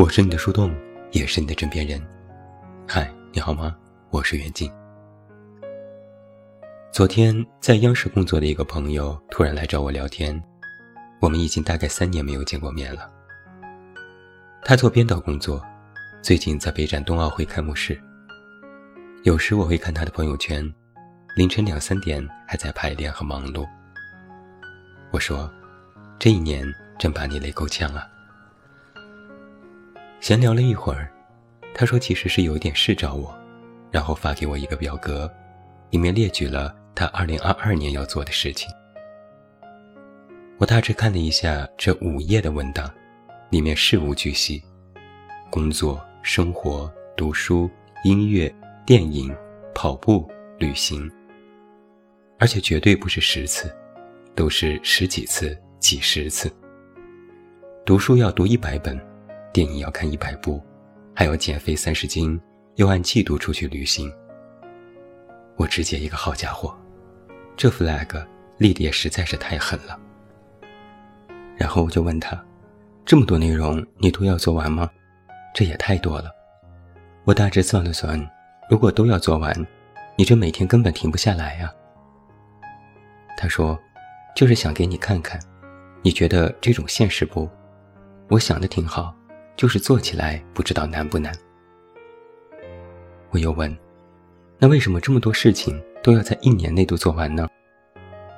我是你的树洞，也是你的枕边人。嗨，你好吗？我是袁静。昨天在央视工作的一个朋友突然来找我聊天，我们已经大概三年没有见过面了。他做编导工作，最近在备战冬奥会开幕式。有时我会看他的朋友圈，凌晨两三点还在排练和忙碌。我说，这一年真把你累够呛啊。闲聊了一会儿，他说其实是有点事找我，然后发给我一个表格，里面列举了他2022年要做的事情。我大致看了一下这五页的文档，里面事无巨细，工作、生活、读书、音乐、电影、跑步、旅行，而且绝对不是十次，都是十几次、几十次。读书要读一百本。电影要看一百部，还要减肥三十斤，又按季度出去旅行。我直接一个好家伙，这 flag 立的也实在是太狠了。然后我就问他，这么多内容你都要做完吗？这也太多了。我大致算了算，如果都要做完，你这每天根本停不下来呀。他说，就是想给你看看，你觉得这种现实不？我想的挺好。就是做起来不知道难不难。我又问：“那为什么这么多事情都要在一年内都做完呢？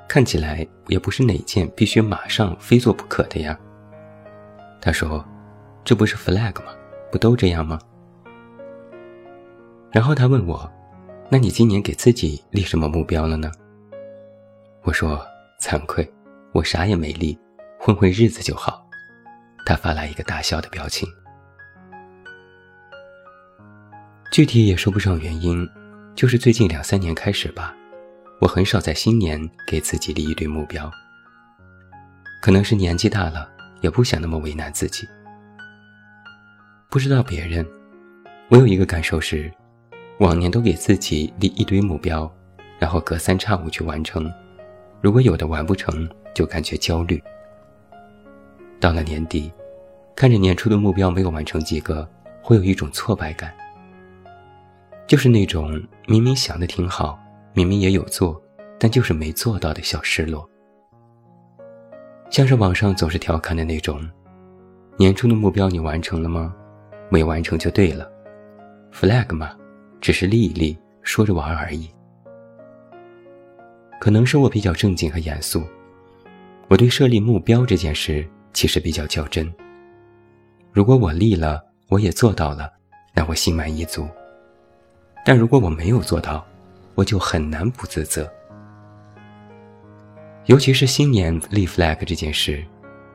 看起来也不是哪件必须马上非做不可的呀。”他说：“这不是 flag 吗？不都这样吗？”然后他问我：“那你今年给自己立什么目标了呢？”我说：“惭愧，我啥也没立，混混日子就好。”他发来一个大笑的表情，具体也说不上原因，就是最近两三年开始吧，我很少在新年给自己立一堆目标。可能是年纪大了，也不想那么为难自己。不知道别人，我有一个感受是，往年都给自己立一堆目标，然后隔三差五去完成，如果有的完不成，就感觉焦虑。到了年底，看着年初的目标没有完成几个，会有一种挫败感。就是那种明明想的挺好，明明也有做，但就是没做到的小失落。像是网上总是调侃的那种：“年初的目标你完成了吗？没完成就对了，flag 嘛，只是立一立，说着玩而已。”可能是我比较正经和严肃，我对设立目标这件事。其实比较较真。如果我立了，我也做到了，那我心满意足。但如果我没有做到，我就很难不自责。尤其是新年立 flag 这件事，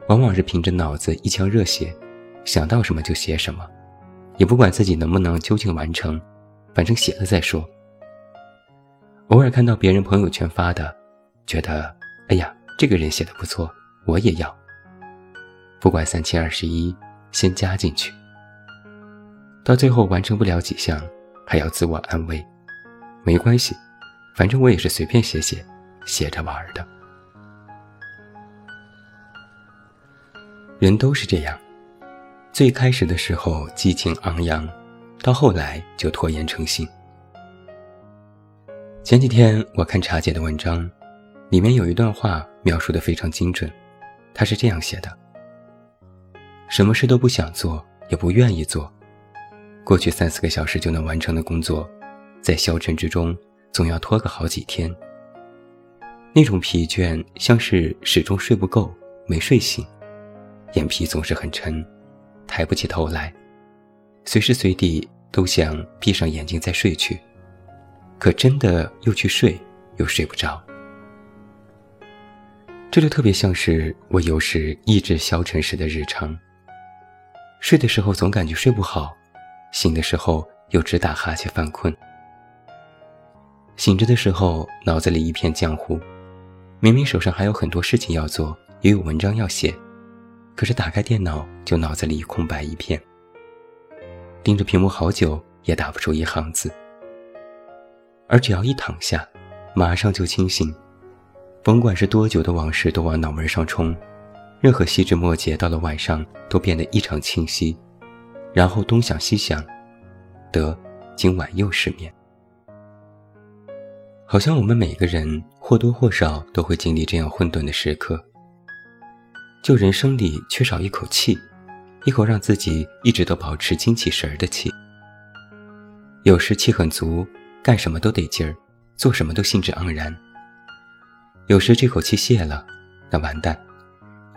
往往是凭着脑子一腔热血，想到什么就写什么，也不管自己能不能究竟完成，反正写了再说。偶尔看到别人朋友圈发的，觉得哎呀，这个人写的不错，我也要。不管三七二十一，先加进去。到最后完成不了几项，还要自我安慰，没关系，反正我也是随便写写，写着玩的。人都是这样，最开始的时候激情昂扬，到后来就拖延成性。前几天我看茶姐的文章，里面有一段话描述的非常精准，她是这样写的。什么事都不想做，也不愿意做。过去三四个小时就能完成的工作，在消沉之中，总要拖个好几天。那种疲倦，像是始终睡不够，没睡醒，眼皮总是很沉，抬不起头来，随时随地都想闭上眼睛再睡去，可真的又去睡，又睡不着。这就特别像是我有时意志消沉时的日常。睡的时候总感觉睡不好，醒的时候又直打哈欠犯困。醒着的时候脑子里一片浆糊，明明手上还有很多事情要做，也有文章要写，可是打开电脑就脑子里空白一片。盯着屏幕好久也打不出一行字。而只要一躺下，马上就清醒，甭管是多久的往事都往脑门上冲。任何细枝末节，到了晚上都变得异常清晰，然后东想西想，得今晚又失眠。好像我们每个人或多或少都会经历这样混沌的时刻，就人生里缺少一口气，一口让自己一直都保持精气神儿的气。有时气很足，干什么都得劲儿，做什么都兴致盎然。有时这口气泄了，那完蛋，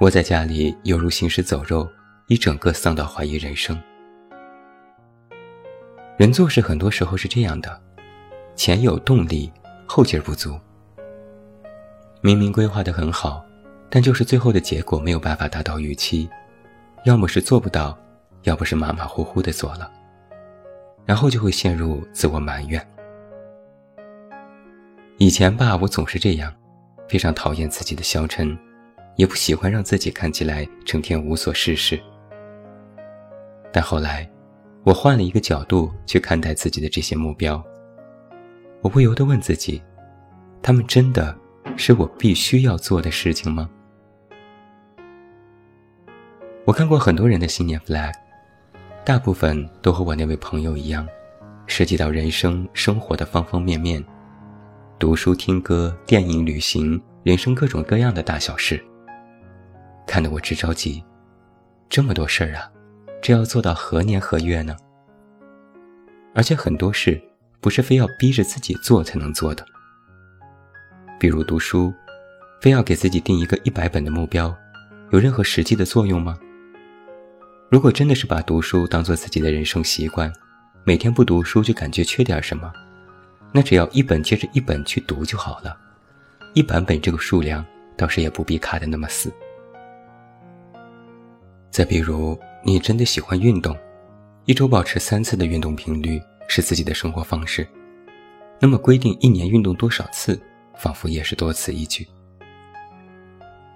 窝在家里犹如行尸走肉，一整个丧到怀疑人生。人做事很多时候是这样的，前有动力，后劲儿不足。明明规划的很好，但就是最后的结果没有办法达到预期，要么是做不到，要不是马马虎虎的做了，然后就会陷入自我埋怨。以前吧，我总是这样。非常讨厌自己的消沉，也不喜欢让自己看起来成天无所事事。但后来，我换了一个角度去看待自己的这些目标，我不由得问自己：他们真的是我必须要做的事情吗？我看过很多人的新年 flag，大部分都和我那位朋友一样，涉及到人生生活的方方面面。读书、听歌、电影、旅行，人生各种各样的大小事，看得我直着急。这么多事儿啊，这要做到何年何月呢？而且很多事不是非要逼着自己做才能做的。比如读书，非要给自己定一个一百本的目标，有任何实际的作用吗？如果真的是把读书当做自己的人生习惯，每天不读书就感觉缺点什么？那只要一本接着一本去读就好了，一版本这个数量倒是也不必卡得那么死。再比如，你真的喜欢运动，一周保持三次的运动频率是自己的生活方式，那么规定一年运动多少次，仿佛也是多此一举。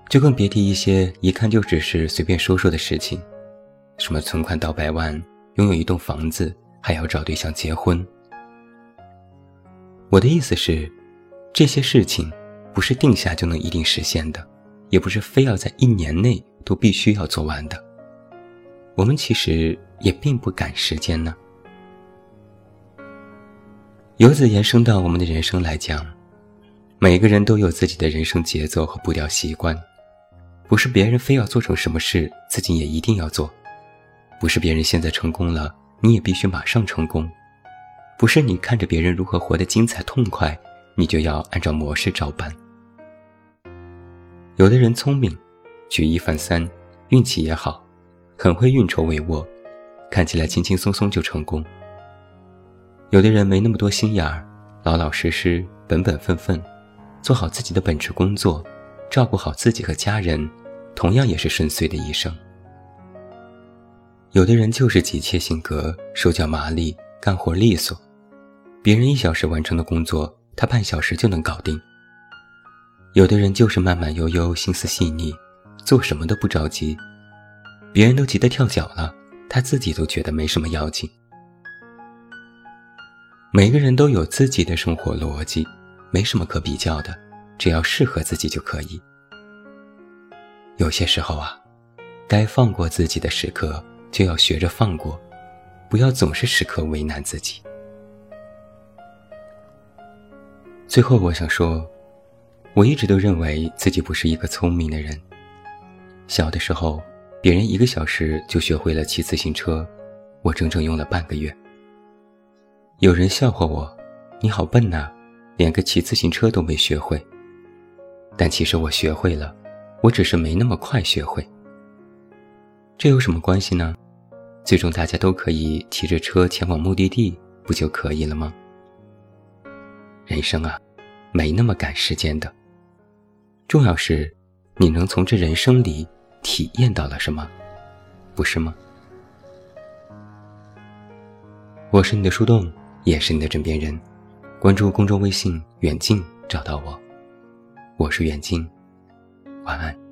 就更别提一些一看就只是随便说说的事情，什么存款到百万，拥有一栋房子，还要找对象结婚。我的意思是，这些事情不是定下就能一定实现的，也不是非要在一年内都必须要做完的。我们其实也并不赶时间呢。由此延伸到我们的人生来讲，每个人都有自己的人生节奏和步调习惯，不是别人非要做成什么事，自己也一定要做；不是别人现在成功了，你也必须马上成功。不是你看着别人如何活得精彩痛快，你就要按照模式照搬。有的人聪明，举一反三，运气也好，很会运筹帷幄，看起来轻轻松松就成功。有的人没那么多心眼儿，老老实实、本本分分，做好自己的本职工作，照顾好自己和家人，同样也是顺遂的一生。有的人就是急切性格，手脚麻利，干活利索。别人一小时完成的工作，他半小时就能搞定。有的人就是慢慢悠悠，心思细腻，做什么都不着急，别人都急得跳脚了，他自己都觉得没什么要紧。每个人都有自己的生活逻辑，没什么可比较的，只要适合自己就可以。有些时候啊，该放过自己的时刻，就要学着放过，不要总是时刻为难自己。最后，我想说，我一直都认为自己不是一个聪明的人。小的时候，别人一个小时就学会了骑自行车，我整整用了半个月。有人笑话我：“你好笨呐，连个骑自行车都没学会。”但其实我学会了，我只是没那么快学会。这有什么关系呢？最终大家都可以骑着车前往目的地，不就可以了吗？人生啊。没那么赶时间的，重要是，你能从这人生里体验到了什么，不是吗？我是你的树洞，也是你的枕边人。关注公众微信“远近”，找到我。我是远近，晚安。